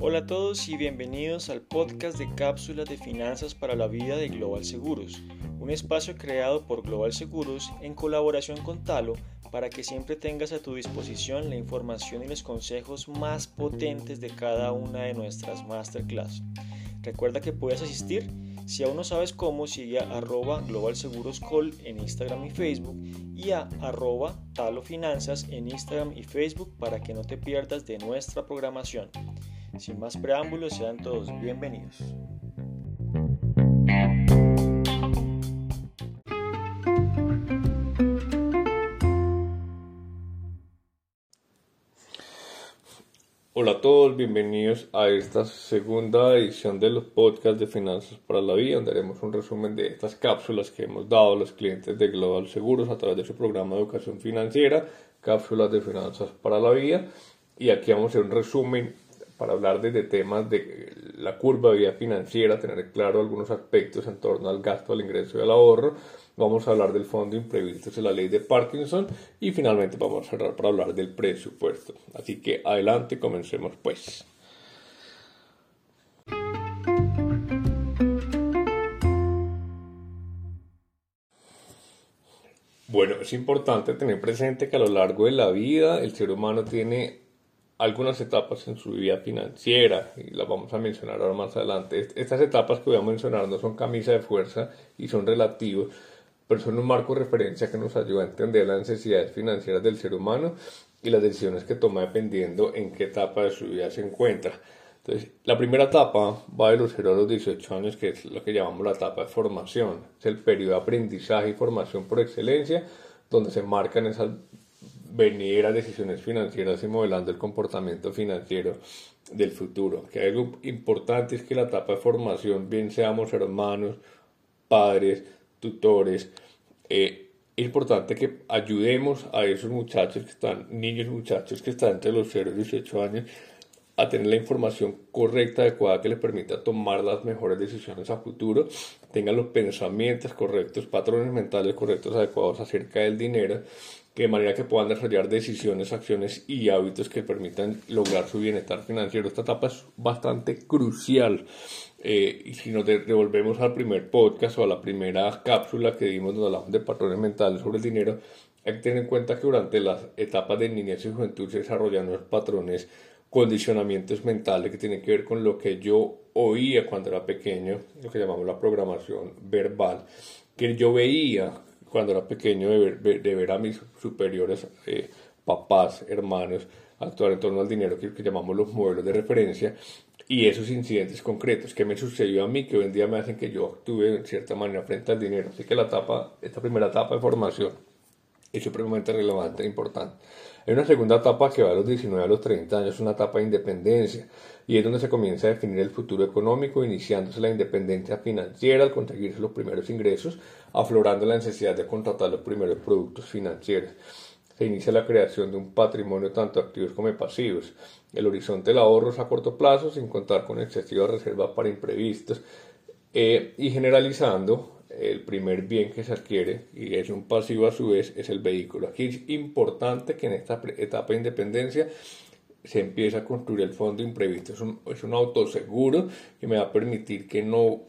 Hola a todos y bienvenidos al podcast de cápsulas de finanzas para la vida de Global Seguros, un espacio creado por Global Seguros en colaboración con Talo para que siempre tengas a tu disposición la información y los consejos más potentes de cada una de nuestras masterclass. Recuerda que puedes asistir si aún no sabes cómo, sigue a arroba Global Seguros Call en Instagram y Facebook y a arroba Talo Finanzas en Instagram y Facebook para que no te pierdas de nuestra programación. Sin más preámbulos, sean todos bienvenidos. Hola a todos, bienvenidos a esta segunda edición de los podcasts de Finanzas para la Vida, donde haremos un resumen de estas cápsulas que hemos dado a los clientes de Global Seguros a través de su programa de educación financiera, cápsulas de Finanzas para la Vida. Y aquí vamos a hacer un resumen para hablar de, temas de la curva de vida financiera, tener claro algunos aspectos en torno al gasto, al ingreso y al ahorro vamos a hablar del fondo imprevisto de la ley de Parkinson y finalmente vamos a cerrar para hablar del presupuesto. Así que adelante, comencemos pues. Bueno, es importante tener presente que a lo largo de la vida el ser humano tiene algunas etapas en su vida financiera y las vamos a mencionar ahora más adelante. Estas etapas que voy a mencionar no son camisa de fuerza y son relativos, pero son un marco de referencia que nos ayuda a entender las necesidades financieras del ser humano y las decisiones que toma dependiendo en qué etapa de su vida se encuentra. Entonces, la primera etapa va de los 0 a los 18 años, que es lo que llamamos la etapa de formación. Es el periodo de aprendizaje y formación por excelencia, donde se marcan esas venideras decisiones financieras y modelando el comportamiento financiero del futuro. Que algo importante es que la etapa de formación, bien seamos hermanos, padres, tutores. Eh, es importante que ayudemos a esos muchachos que están, niños muchachos que están entre los 0 y 18 años, a tener la información correcta, adecuada, que les permita tomar las mejores decisiones a futuro, tengan los pensamientos correctos, patrones mentales correctos, adecuados acerca del dinero, de manera que puedan desarrollar decisiones, acciones y hábitos que permitan lograr su bienestar financiero. Esta etapa es bastante crucial eh, y si nos devolvemos al primer podcast o a la primera cápsula que dimos donde hablamos de patrones mentales sobre el dinero, hay que tener en cuenta que durante las etapas de niñez y juventud se desarrollan unos patrones, condicionamientos mentales que tienen que ver con lo que yo oía cuando era pequeño, lo que llamamos la programación verbal, que yo veía cuando era pequeño de ver, de ver a mis superiores, eh, papás, hermanos, actuar en torno al dinero que, que llamamos los modelos de referencia y esos incidentes concretos que me sucedió a mí que hoy en día me hacen que yo actúe en cierta manera frente al dinero. Así que la etapa, esta primera etapa de formación es supremamente relevante e importante. Hay una segunda etapa que va a los 19 a los 30 años, una etapa de independencia, y es donde se comienza a definir el futuro económico, iniciándose la independencia financiera al conseguirse los primeros ingresos, aflorando la necesidad de contratar los primeros productos financieros se inicia la creación de un patrimonio tanto activos como pasivos. El horizonte del ahorro es a corto plazo, sin contar con excesivas reservas para imprevistos. Eh, y generalizando, el primer bien que se adquiere, y es un pasivo a su vez, es el vehículo. Aquí es importante que en esta etapa de independencia se empiece a construir el fondo imprevisto. Es un, es un autoseguro que me va a permitir que no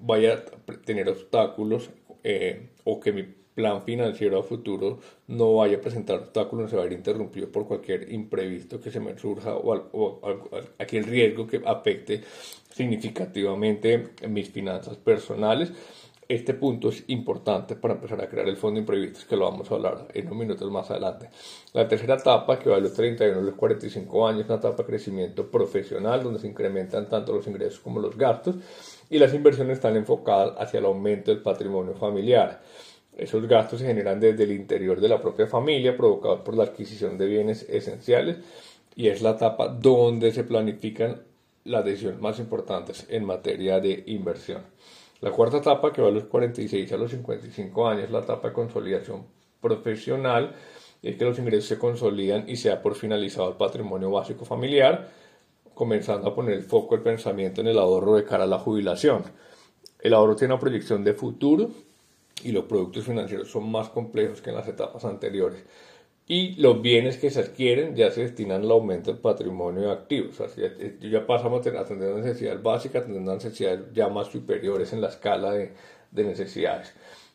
vaya a tener obstáculos eh, o que mi plan financiero a futuro no vaya a presentar obstáculos, se va a ir interrumpido por cualquier imprevisto que se me surja o, o, aquel riesgo que afecte significativamente mis finanzas personales. Este punto es importante para empezar a crear el fondo imprevisto, que lo vamos a hablar en unos minutos más adelante. La tercera etapa, que va de los 31 a los 45 años, es una etapa de crecimiento profesional, donde se incrementan tanto los ingresos como los gastos, y las inversiones están enfocadas hacia el aumento del patrimonio familiar. Esos gastos se generan desde el interior de la propia familia, provocados por la adquisición de bienes esenciales, y es la etapa donde se planifican las decisiones más importantes en materia de inversión. La cuarta etapa, que va a los 46 a los 55 años, la etapa de consolidación profesional, es que los ingresos se consolidan y se da por finalizado el patrimonio básico familiar, comenzando a poner el foco el pensamiento en el ahorro de cara a la jubilación. El ahorro tiene una proyección de futuro y los productos financieros son más complejos que en las etapas anteriores. Y los bienes que se adquieren ya se destinan al aumento del patrimonio de activos. O sea, ya, ya pasamos a tener necesidades básicas, tener necesidades ya más superiores en la escala de, de necesidades.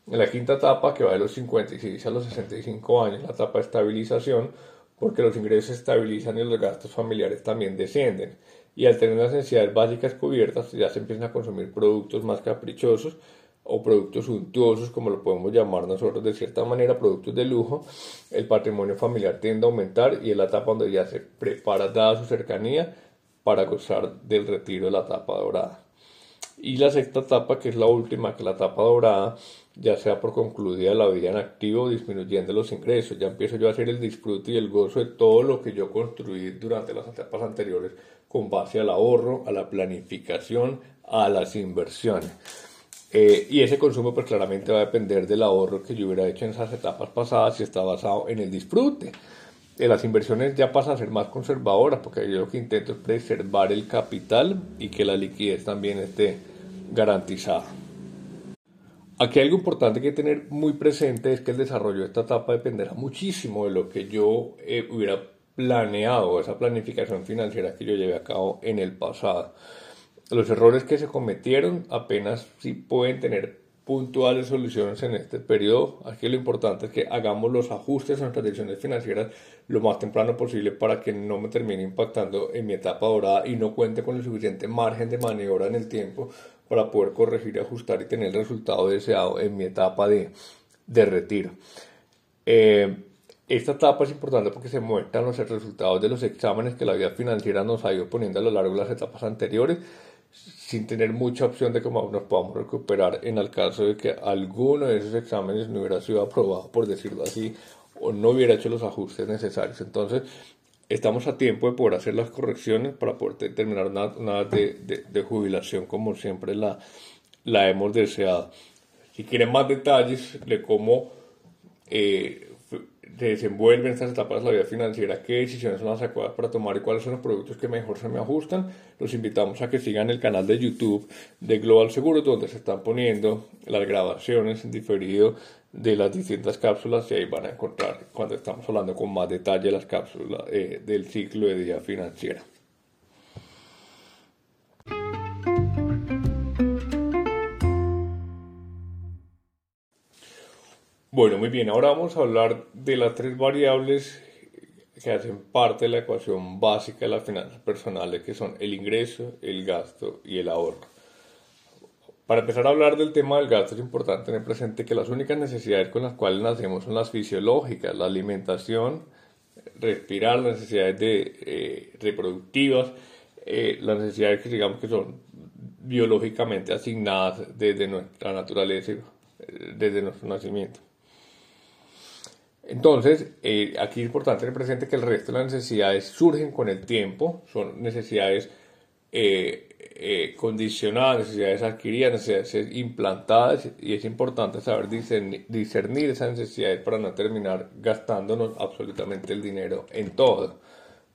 En la quinta etapa, que va de los 56 a los 65 años, la etapa de estabilización, porque los ingresos se estabilizan y los gastos familiares también descienden. Y al tener las necesidades básicas cubiertas, ya se empiezan a consumir productos más caprichosos o productos suntuosos, como lo podemos llamar nosotros de cierta manera, productos de lujo, el patrimonio familiar tiende a aumentar y es la etapa donde ya se prepara, dada su cercanía, para gozar del retiro de la etapa dorada. Y la sexta etapa, que es la última, que la etapa dorada, ya sea por concluida la vida en activo, disminuyendo los ingresos. Ya empiezo yo a hacer el disfrute y el gozo de todo lo que yo construí durante las etapas anteriores con base al ahorro, a la planificación, a las inversiones. Eh, y ese consumo pues claramente va a depender del ahorro que yo hubiera hecho en esas etapas pasadas y está basado en el disfrute. Eh, las inversiones ya pasan a ser más conservadoras porque yo lo que intento es preservar el capital y que la liquidez también esté garantizada. Aquí algo importante que tener muy presente es que el desarrollo de esta etapa dependerá muchísimo de lo que yo eh, hubiera planeado, esa planificación financiera que yo llevé a cabo en el pasado. Los errores que se cometieron apenas sí pueden tener puntuales soluciones en este periodo. Aquí lo importante es que hagamos los ajustes a nuestras decisiones financieras lo más temprano posible para que no me termine impactando en mi etapa dorada y no cuente con el suficiente margen de maniobra en el tiempo para poder corregir ajustar y tener el resultado deseado en mi etapa de, de retiro. Eh, esta etapa es importante porque se muestran los resultados de los exámenes que la vida financiera nos ha ido poniendo a lo largo de las etapas anteriores sin tener mucha opción de cómo nos podamos recuperar en el caso de que alguno de esos exámenes no hubiera sido aprobado, por decirlo así, o no hubiera hecho los ajustes necesarios. Entonces, estamos a tiempo de poder hacer las correcciones para poder terminar una, de, de, jubilación como siempre la, la hemos deseado. Si quieren más detalles de cómo eh, se desenvuelven estas etapas de la vida financiera, qué decisiones son las adecuadas para tomar y cuáles son los productos que mejor se me ajustan, los invitamos a que sigan el canal de YouTube de Global Seguros, donde se están poniendo las grabaciones en diferido de las distintas cápsulas y ahí van a encontrar cuando estamos hablando con más detalle las cápsulas eh, del ciclo de vida financiera. Bueno, muy bien, ahora vamos a hablar de las tres variables que hacen parte de la ecuación básica de las finanzas personales, que son el ingreso, el gasto y el ahorro. Para empezar a hablar del tema del gasto es importante tener presente que las únicas necesidades con las cuales nacemos son las fisiológicas, la alimentación, respirar, las necesidades de, eh, reproductivas, eh, las necesidades que digamos que son biológicamente asignadas desde nuestra naturaleza, eh, desde nuestro nacimiento. Entonces, eh, aquí es importante tener presente que el resto de las necesidades surgen con el tiempo, son necesidades eh, eh, condicionadas, necesidades adquiridas, necesidades implantadas, y es importante saber discernir, discernir esas necesidades para no terminar gastándonos absolutamente el dinero en todo,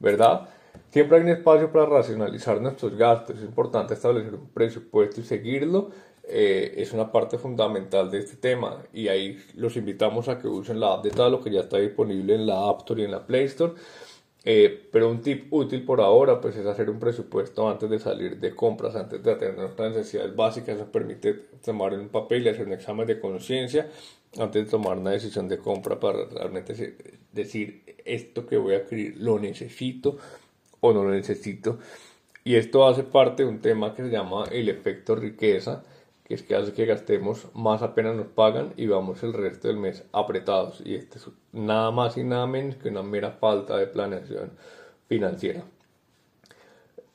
¿verdad? Siempre hay un espacio para racionalizar nuestros gastos, es importante establecer un presupuesto y seguirlo eh, es una parte fundamental de este tema y ahí los invitamos a que usen la app de Talo que ya está disponible en la App Store y en la Play Store. Eh, pero un tip útil por ahora pues es hacer un presupuesto antes de salir de compras, antes de atender nuestras necesidades básicas. Eso permite tomar un papel y hacer un examen de conciencia antes de tomar una decisión de compra para realmente decir esto que voy a adquirir lo necesito o no lo necesito. Y esto hace parte de un tema que se llama el efecto riqueza que es que hace que gastemos más apenas nos pagan y vamos el resto del mes apretados. Y esto es nada más y nada menos que una mera falta de planeación financiera.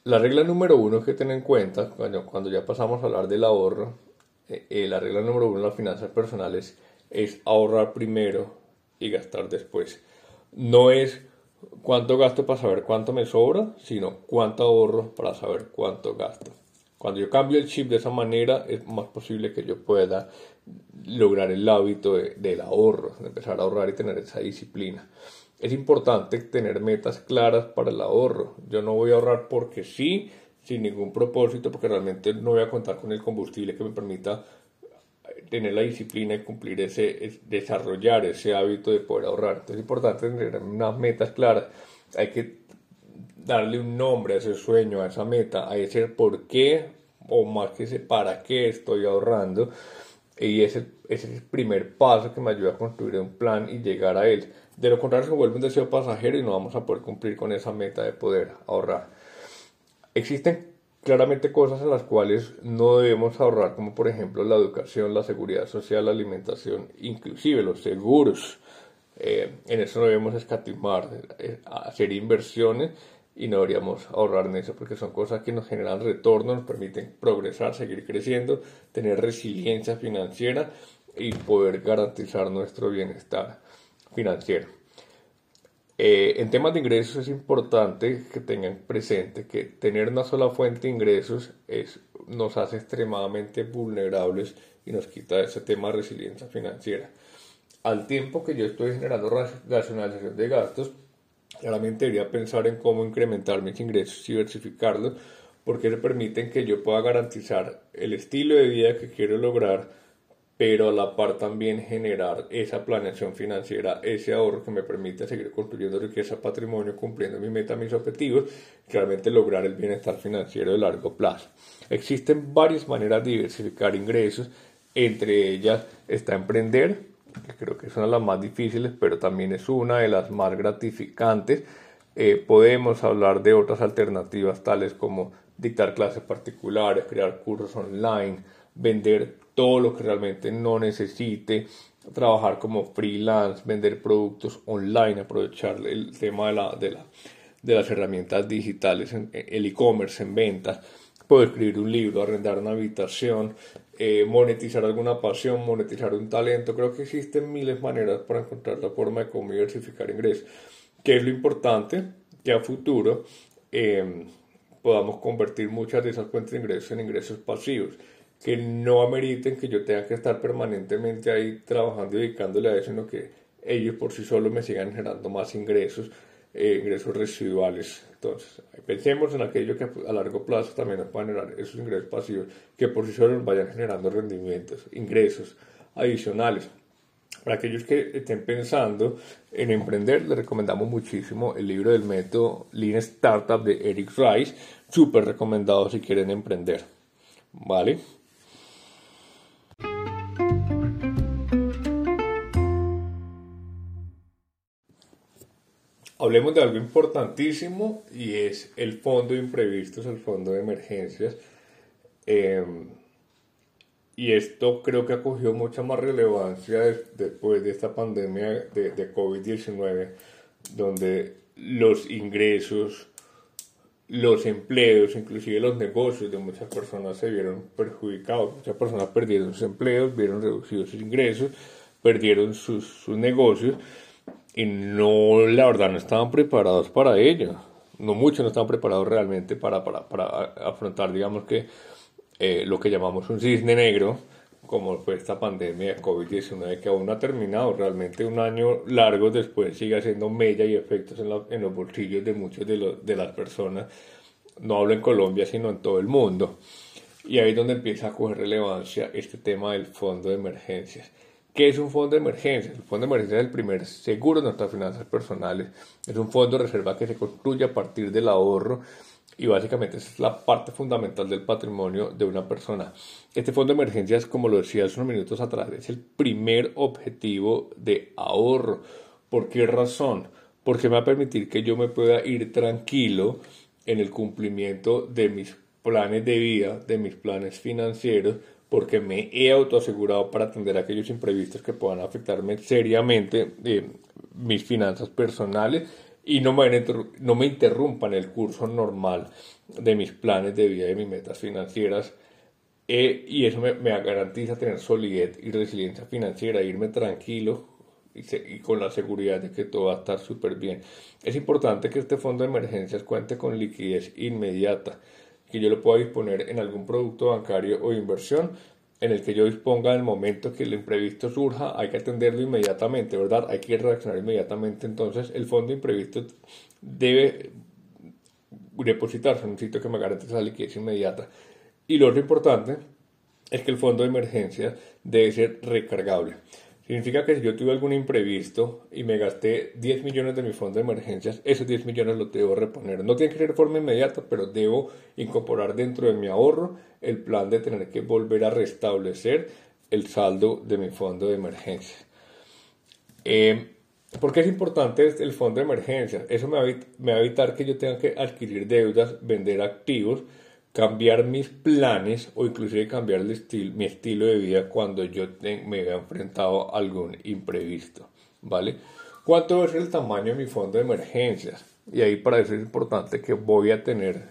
La regla número uno que tener en cuenta, cuando, cuando ya pasamos a hablar del ahorro, eh, eh, la regla número uno de las finanzas personales es ahorrar primero y gastar después. No es cuánto gasto para saber cuánto me sobra, sino cuánto ahorro para saber cuánto gasto. Cuando yo cambio el chip de esa manera, es más posible que yo pueda lograr el hábito del ahorro, de empezar a ahorrar y tener esa disciplina. Es importante tener metas claras para el ahorro. Yo no voy a ahorrar porque sí, sin ningún propósito, porque realmente no voy a contar con el combustible que me permita tener la disciplina y cumplir ese, desarrollar ese hábito de poder ahorrar. Entonces es importante tener unas metas claras. Hay que darle un nombre a ese sueño, a esa meta, a ese por qué o más que ese para qué estoy ahorrando. Y ese, ese es el primer paso que me ayuda a construir un plan y llegar a él. De lo contrario se vuelve un deseo pasajero y no vamos a poder cumplir con esa meta de poder ahorrar. Existen claramente cosas en las cuales no debemos ahorrar, como por ejemplo la educación, la seguridad social, la alimentación, inclusive los seguros. Eh, en eso no debemos escatimar, eh, hacer inversiones y no deberíamos ahorrar en eso porque son cosas que nos generan retorno, nos permiten progresar, seguir creciendo, tener resiliencia financiera y poder garantizar nuestro bienestar financiero. Eh, en temas de ingresos es importante que tengan presente que tener una sola fuente de ingresos es, nos hace extremadamente vulnerables y nos quita ese tema de resiliencia financiera. Al tiempo que yo estoy generando racionalización de gastos, Claramente debería pensar en cómo incrementar mis ingresos y diversificarlos porque se permiten que yo pueda garantizar el estilo de vida que quiero lograr, pero a la par también generar esa planeación financiera, ese ahorro que me permite seguir construyendo riqueza, patrimonio, cumpliendo mi meta, mis objetivos, y realmente lograr el bienestar financiero de largo plazo. Existen varias maneras de diversificar ingresos, entre ellas está emprender, que creo que es una de las más difíciles, pero también es una de las más gratificantes. Eh, podemos hablar de otras alternativas tales como dictar clases particulares, crear cursos online, vender todo lo que realmente no necesite, trabajar como freelance, vender productos online, aprovechar el tema de, la, de, de las herramientas digitales, el e-commerce en ventas, puedo escribir un libro, arrendar una habitación, eh, monetizar alguna pasión, monetizar un talento. Creo que existen miles de maneras para encontrar la forma de cómo diversificar ingresos. Que es lo importante que a futuro em, podamos convertir muchas de esas fuentes de ingresos en ingresos pasivos que no ameriten que yo tenga que estar permanentemente ahí trabajando y dedicándole a eso, sino que ellos por sí solos me sigan generando más ingresos eh, ingresos residuales. Entonces, pensemos en aquello que a largo plazo también nos puede generar esos ingresos pasivos que por sí solos vayan generando rendimientos, ingresos adicionales. Para aquellos que estén pensando en emprender, les recomendamos muchísimo el libro del método Lean Startup de Eric Rice, súper recomendado si quieren emprender. ¿Vale? Hablemos de algo importantísimo y es el fondo de imprevistos, el fondo de emergencias. Em, y esto creo que ha cogido mucha más relevancia después de esta pandemia de, de COVID-19, donde los ingresos, los empleos, inclusive los negocios de muchas personas se vieron perjudicados. Muchas personas perdieron sus empleos, vieron reducidos sus ingresos, perdieron sus, sus negocios y no, la verdad, no estaban preparados para ello. No muchos no estaban preparados realmente para, para, para afrontar, digamos que, eh, lo que llamamos un cisne negro, como fue esta pandemia de COVID-19, que aún no ha terminado. Realmente un año largo después sigue haciendo mella y efectos en, en los bolsillos de muchos de, de las personas. No hablo en Colombia, sino en todo el mundo. Y ahí es donde empieza a coger relevancia este tema del fondo de emergencias. ¿Qué es un fondo de emergencia? El fondo de emergencia es el primer seguro de nuestras finanzas personales. Es un fondo de reserva que se construye a partir del ahorro y básicamente es la parte fundamental del patrimonio de una persona. Este fondo de emergencia es, como lo decía hace unos minutos atrás, es el primer objetivo de ahorro. ¿Por qué razón? Porque me va a permitir que yo me pueda ir tranquilo en el cumplimiento de mis planes de vida, de mis planes financieros, porque me he autoasegurado para atender aquellos imprevistos que puedan afectarme seriamente eh, mis finanzas personales y no me, no me interrumpan el curso normal de mis planes de vida y de mis metas financieras. Eh, y eso me, me, garantiza tener solidez y resiliencia financiera, irme tranquilo y, y con la seguridad de que todo va a estar súper bien. Es importante que este fondo de emergencias cuente con liquidez inmediata que yo lo pueda disponer en algún producto bancario o inversión en el que yo disponga en el momento que el imprevisto surja, hay que atenderlo inmediatamente, ¿verdad? Hay que reaccionar inmediatamente. Entonces, el fondo imprevisto debe depositarse en un sitio que me garantice la liquidez inmediata. Y lo otro importante es que el fondo de emergencia debe ser recargable. Significa que si yo tuve algún imprevisto y me gasté 10 millones de mi fondo de emergencias, esos 10 millones los debo reponer. No tiene que ser de forma inmediata, pero debo incorporar dentro de mi ahorro el plan de tener que volver a restablecer el saldo de mi fondo de emergencias. Eh, ¿Por qué es importante el fondo de emergencias? Eso me va, a evitar que yo tenga que adquirir deudas, vender activos, cambiar mis planes o inclusive cambiar mi estilo de vida cuando yo me vea enfrentado a algún imprevisto. ¿Vale? ¿Cuánto es el tamaño de mi fondo de emergencias? Y ahí para eso es importante que voy a tener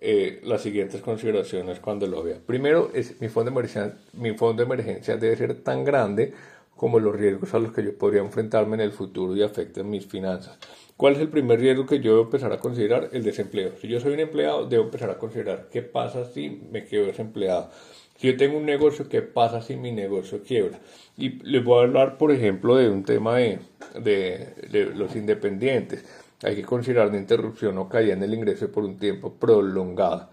eh, las siguientes consideraciones cuando lo vea. Primero, es, mi, fondo de emergencia, mi fondo de emergencia debe ser tan grande como los riesgos a los que yo podría enfrentarme en el futuro y afecten mis finanzas. ¿Cuál es el primer riesgo que yo debo empezar a considerar? El desempleo. Si yo soy un empleado, debo empezar a considerar qué pasa si me quedo desempleado. Si yo tengo un negocio, ¿qué pasa si mi negocio quiebra? Y les voy a hablar, por ejemplo, de un tema de, de, los independientes. Hay que considerar la interrupción o caída en el ingreso por un tiempo prolongado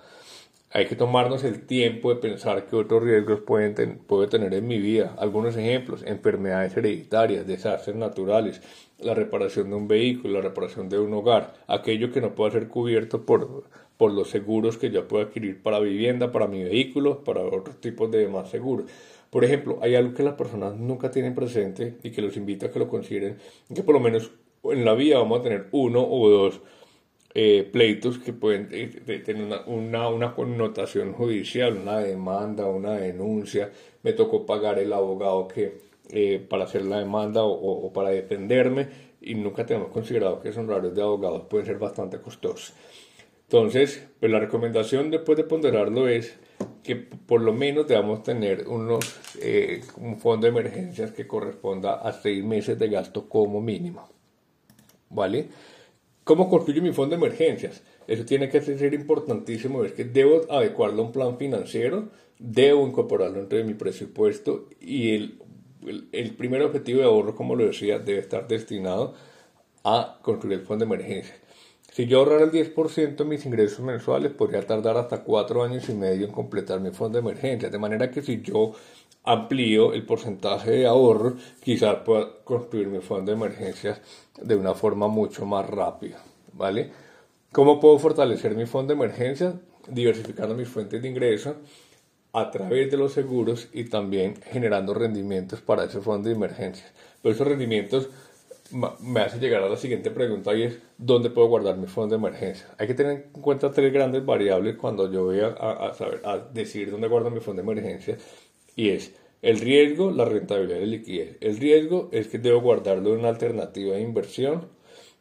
hay que tomarnos el tiempo de pensar qué otros riesgos pueden tener en mi vida. Algunos ejemplos, enfermedades hereditarias, desastres naturales, la reparación de un vehículo, la reparación de un hogar, aquello que no pueda ser cubierto por, por los seguros que yo puedo adquirir para vivienda, para mi vehículo, para otros tipos de demás seguros. Por ejemplo, hay algo que las personas nunca tienen presente y que los invito a que lo consideren, que por lo menos en la vida vamos a tener uno o dos eh, pleitos que pueden eh, tener una, una, connotación judicial, una demanda, una denuncia, me tocó pagar el abogado que eh, para hacer la demanda o, para defenderme y nunca tenemos considerado que esos horarios de abogados pueden ser bastante costosos. Entonces, pues la recomendación después de ponderarlo es que por lo menos debamos tener unos, un fondo de emergencias que corresponda a seis meses de gasto como mínimo. ¿Vale? ¿Cómo construyo mi fondo de emergencias? Eso tiene que ser importantísimo, es que debo adecuarlo a un plan financiero, debo incorporarlo dentro de mi presupuesto y el, el, primer objetivo de ahorro, como lo decía, debe estar destinado a construir el fondo de emergencias. Si yo ahorrara el 10% de mis ingresos mensuales, podría tardar hasta cuatro años y medio en completar mi fondo de emergencias. De manera que si yo amplío el porcentaje de ahorro, quizás pueda construir mi fondo de emergencias de una forma mucho más rápida, ¿vale? ¿Cómo puedo fortalecer mi fondo de emergencias? Diversificando mis fuentes de ingreso a través de los seguros y también generando rendimientos para ese fondo de emergencias. Pero esos rendimientos me hace llegar a la siguiente pregunta y es ¿dónde puedo guardar mi fondo de emergencia? Hay que tener en cuenta tres grandes variables cuando yo voy a, saber, a decidir dónde guardo mi fondo de emergencia y es el riesgo, la rentabilidad y liquidez. El riesgo es que debo guardarlo en una alternativa de inversión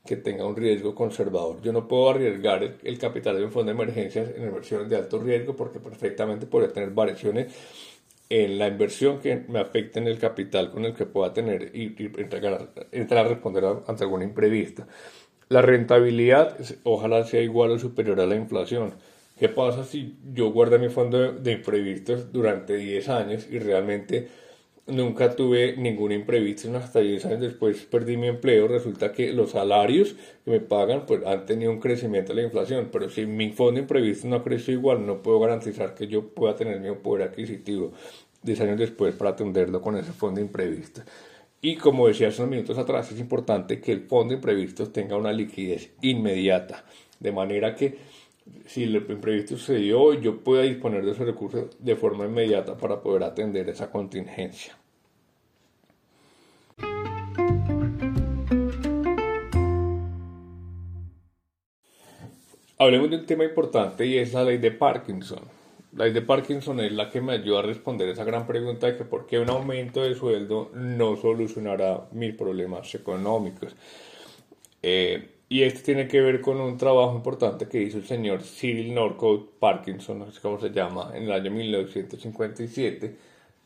que tenga un riesgo conservador. Yo no puedo arriesgar el, capital de un fondo de emergencias en inversiones de alto riesgo porque perfectamente podría tener variaciones en la inversión que me afecten el capital con el que pueda tener y, entrar a responder ante algún imprevisto. La rentabilidad ojalá sea igual o superior a la inflación. ¿Qué pasa si yo guardo mi fondo de, imprevistos durante 10 años y realmente nunca tuve ningún imprevisto, hasta 10 años después perdí mi empleo, resulta que los salarios que me pagan pues han tenido un crecimiento de la inflación, pero si mi fondo de imprevistos no crece igual, no puedo garantizar que yo pueda tener mi poder adquisitivo 10 años después para atenderlo con ese fondo de imprevistos. Y como decía hace unos minutos atrás, es importante que el fondo de imprevistos tenga una liquidez inmediata, de manera que si el imprevisto sucedió, yo pueda disponer de esos recursos de forma inmediata para poder atender esa contingencia. Hablemos de un tema importante y es la ley de Parkinson. La ley de Parkinson es la que me ayuda a responder esa gran pregunta de que por qué un aumento de sueldo no solucionará mis problemas económicos. Eh, y esto tiene que ver con un trabajo importante que hizo el señor Cyril Norcott Parkinson, no sé cómo se llama, en el año 1957,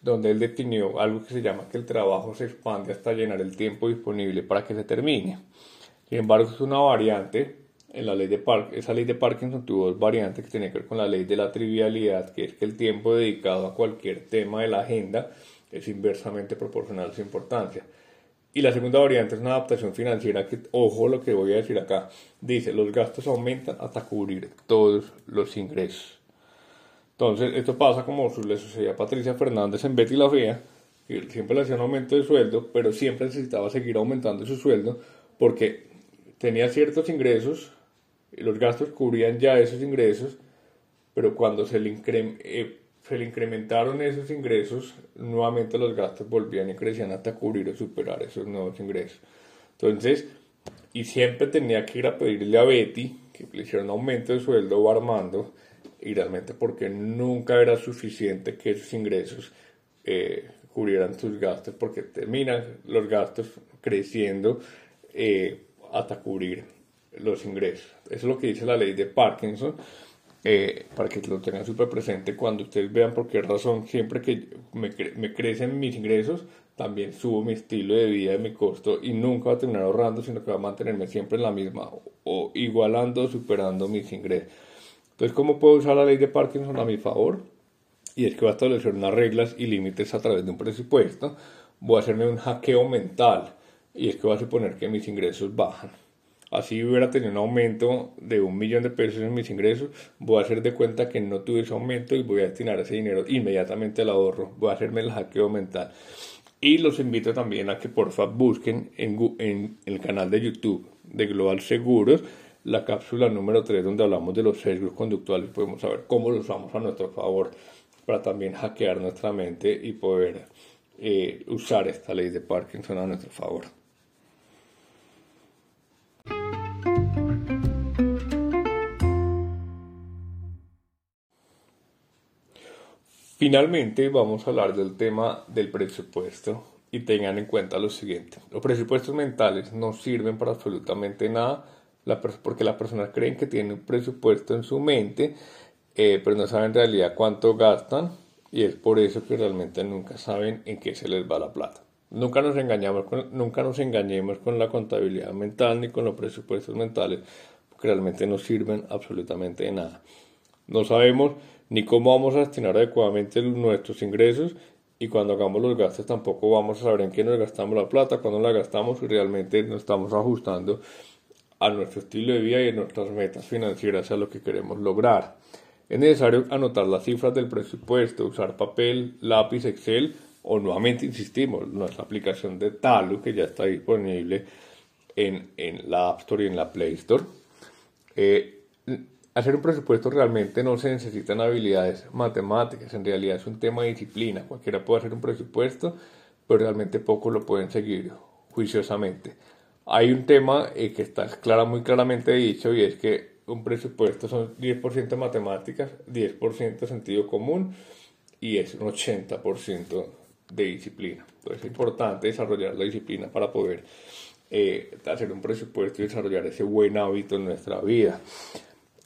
donde él definió algo que se llama que el trabajo se expande hasta llenar el tiempo disponible para que se termine. Sin embargo, es una variante en la ley de Park esa ley de Parkinson tuvo dos variantes que tienen que ver con la ley de la trivialidad, que es que el tiempo dedicado a cualquier tema de la agenda es inversamente proporcional a su importancia. Y la segunda variante es una adaptación financiera que, ojo lo que voy a decir acá, dice, los gastos aumentan hasta cubrir todos los ingresos. Entonces, esto pasa como le sucedía a Patricia Fernández en Betty la Fea, que siempre le hacía un aumento de sueldo, pero siempre necesitaba seguir aumentando su sueldo porque tenía ciertos ingresos, y los gastos cubrían ya esos ingresos, pero cuando se le, eh, se le incrementaron esos ingresos, nuevamente los gastos volvían y crecían hasta cubrir o superar esos nuevos ingresos. Entonces, y siempre tenía que ir a pedirle a Betty que le hiciera un aumento de sueldo o Armando, y realmente porque nunca era suficiente que esos ingresos eh, cubrieran sus gastos, porque terminan los gastos creciendo eh, hasta cubrir los ingresos. Eso es lo que dice la ley de Parkinson, eh, para que lo tengan súper presente cuando ustedes vean por qué razón siempre que me, crecen mis ingresos, también subo mi estilo de vida y mi costo y nunca va a terminar ahorrando, sino que va a mantenerme siempre en la misma o igualando superando mis ingresos. Entonces, ¿cómo puedo usar la ley de Parkinson a mi favor? Y es que voy a establecer unas reglas y límites a través de un presupuesto. Voy a hacerme un hackeo mental y es que voy a suponer que mis ingresos bajan. Así hubiera tenido un aumento de un millón de pesos en mis ingresos, voy a hacer de cuenta que no tuve ese aumento y voy a destinar ese dinero inmediatamente al ahorro. Voy a hacerme el hackeo mental. Y los invito también a que por favor busquen en, en el canal de YouTube de Global Seguros la cápsula número 3 donde hablamos de los sesgos conductuales. Podemos saber cómo los usamos a nuestro favor para también hackear nuestra mente y poder eh, usar esta ley de Parkinson a nuestro favor. Finalmente vamos a hablar del tema del presupuesto y tengan en cuenta lo siguiente. Los presupuestos mentales no sirven para absolutamente nada porque las personas creen que tienen un presupuesto en su mente, eh, pero no saben en realidad cuánto gastan y es por eso que realmente nunca saben en qué se les va la plata. Nunca nos, engañamos nos engañemos con la contabilidad mental ni con los presupuestos mentales, porque realmente no sirven absolutamente nada. No sabemos ni cómo vamos a destinar adecuadamente nuestros ingresos y cuando hagamos los gastos tampoco vamos a saber en qué nos gastamos la plata, cuando la gastamos y realmente nos estamos ajustando a nuestro estilo de vida y a nuestras metas financieras a lo que queremos lograr. Es necesario anotar las cifras del presupuesto, usar papel, lápiz, Excel o nuevamente insistimos, nuestra aplicación de Talu que ya está disponible en, en la App Store y en la Play Store. Eh, Hacer un presupuesto realmente no se necesitan habilidades matemáticas, en realidad es un tema de disciplina. Cualquiera puede hacer un presupuesto, pero realmente pocos lo pueden seguir juiciosamente. Hay un tema eh, que está muy claramente dicho y es que un presupuesto son 10% matemáticas, 10% sentido común y es un 80% de disciplina. Entonces es importante desarrollar la disciplina para poder eh, hacer un presupuesto y desarrollar ese buen hábito en nuestra vida.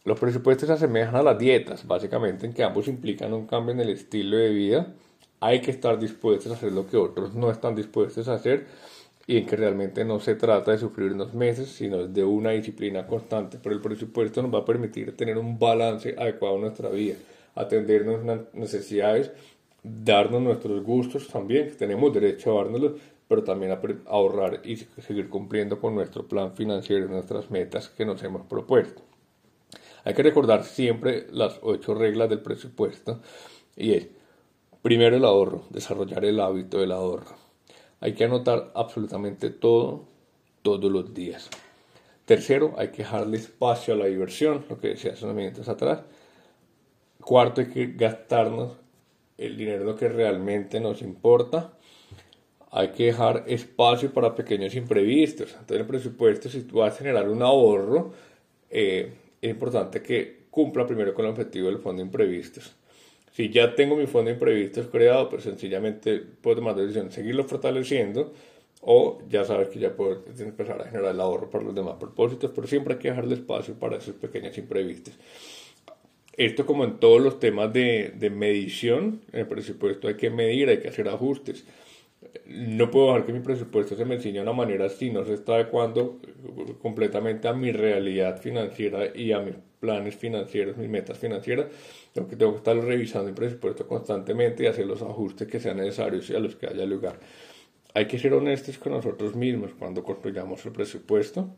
Los presupuestos se asemejan a las dietas, básicamente en que ambos implican un cambio en el estilo de vida. Hay que estar dispuestos a hacer lo que otros no están dispuestos a hacer y en que realmente no se trata de sufrir unos meses, sino de una disciplina constante. Pero el presupuesto nos va a permitir tener un balance adecuado en nuestra vida, atender nuestras necesidades, darnos nuestros gustos también, que tenemos derecho a dárnoslos, pero también a ahorrar y seguir cumpliendo con nuestro plan financiero, nuestras metas que nos hemos propuesto. Hay que recordar siempre las ocho reglas del presupuesto y es, primero el ahorro, desarrollar el hábito del ahorro. Hay que anotar absolutamente todo, todos los días. Tercero, hay que dejarle espacio a la diversión, lo que decía hace unos minutos atrás. Cuarto, hay que gastarnos el dinero que realmente nos importa. Hay que dejar espacio para pequeños imprevistos. Entonces, el presupuesto, si tú vas a generar un ahorro, eh, es importante que cumpla primero con el objetivo del fondo de imprevistos. Si ya tengo mi fondo de imprevistos creado, pues sencillamente puedo tomar la decisión de seguirlo fortaleciendo o ya sabes que ya puedo empezar a generar el ahorro para los demás propósitos, pero siempre hay que dejarle espacio para esos pequeños imprevistos. Esto como en todos los temas de, de medición, en el presupuesto hay que medir, hay que hacer ajustes no puedo dejar que mi presupuesto se me enseñe de una manera si no se está adecuando completamente a mi realidad financiera y a mis planes financieros, mis metas financieras. Tengo que, tengo que estar revisando el presupuesto constantemente y hacer los ajustes que sean necesarios y a los que haya lugar. Hay que ser honestos con nosotros mismos cuando construyamos el presupuesto.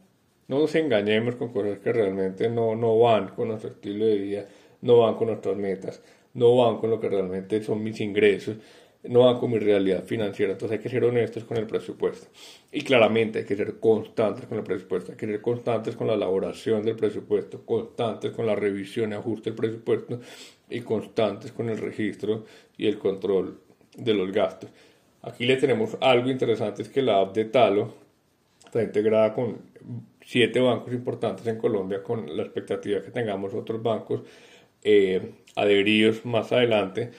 No nos engañemos con cosas que realmente no, no van con nuestro estilo de vida, no van con nuestras metas. no van con lo que realmente son mis ingresos, no van con mi realidad financiera. Entonces hay que ser honestos con el presupuesto. Y claramente hay que ser constantes con el presupuesto, hay que ser constantes con la elaboración del presupuesto, constantes con la revisión y ajuste del presupuesto y constantes con el registro y el control de los gastos. Aquí le tenemos algo interesante, es que la app de Talo está integrada con siete bancos importantes en Colombia, con la expectativa que tengamos otros bancos eh, adheridos más adelante,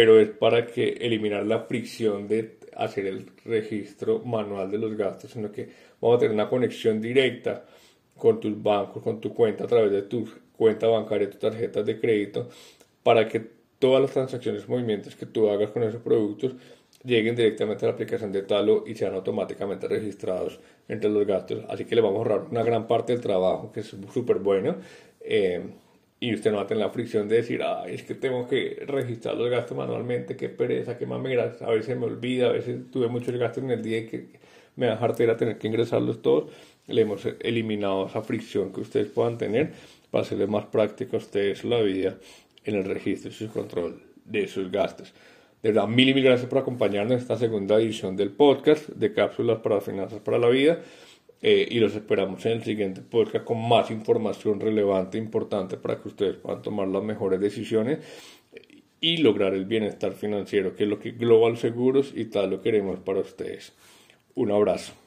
pero es para que eliminar la fricción de hacer el registro manual de los gastos, sino que vamos a tener una conexión directa con tus bancos, con tu cuenta a través de tu cuenta bancaria, tus tarjetas de crédito, para que todas las transacciones, movimientos que tú hagas con esos productos lleguen directamente a la aplicación de Talo y sean automáticamente registrados entre los gastos. Así que le vamos a ahorrar una gran parte del trabajo, que es súper bueno. Eh, y usted no va a tener la fricción de decir, ay, es que tengo que registrar los gastos manualmente, qué pereza, qué mamera, a veces me olvida, a veces tuve muchos gastos en el día y que me da a tener que ingresarlos todos. Le hemos eliminado esa fricción que ustedes puedan tener para hacerle más práctica a ustedes la vida en el registro y su control de sus gastos. De verdad, mil y mil gracias por acompañarnos en esta segunda edición del podcast de Cápsulas para Finanzas para la Vida. Eh, y los esperamos en el siguiente podcast con más información relevante e importante para que ustedes puedan tomar las mejores decisiones y lograr el bienestar financiero, que es lo que Global Seguros y tal lo queremos para ustedes. Un abrazo.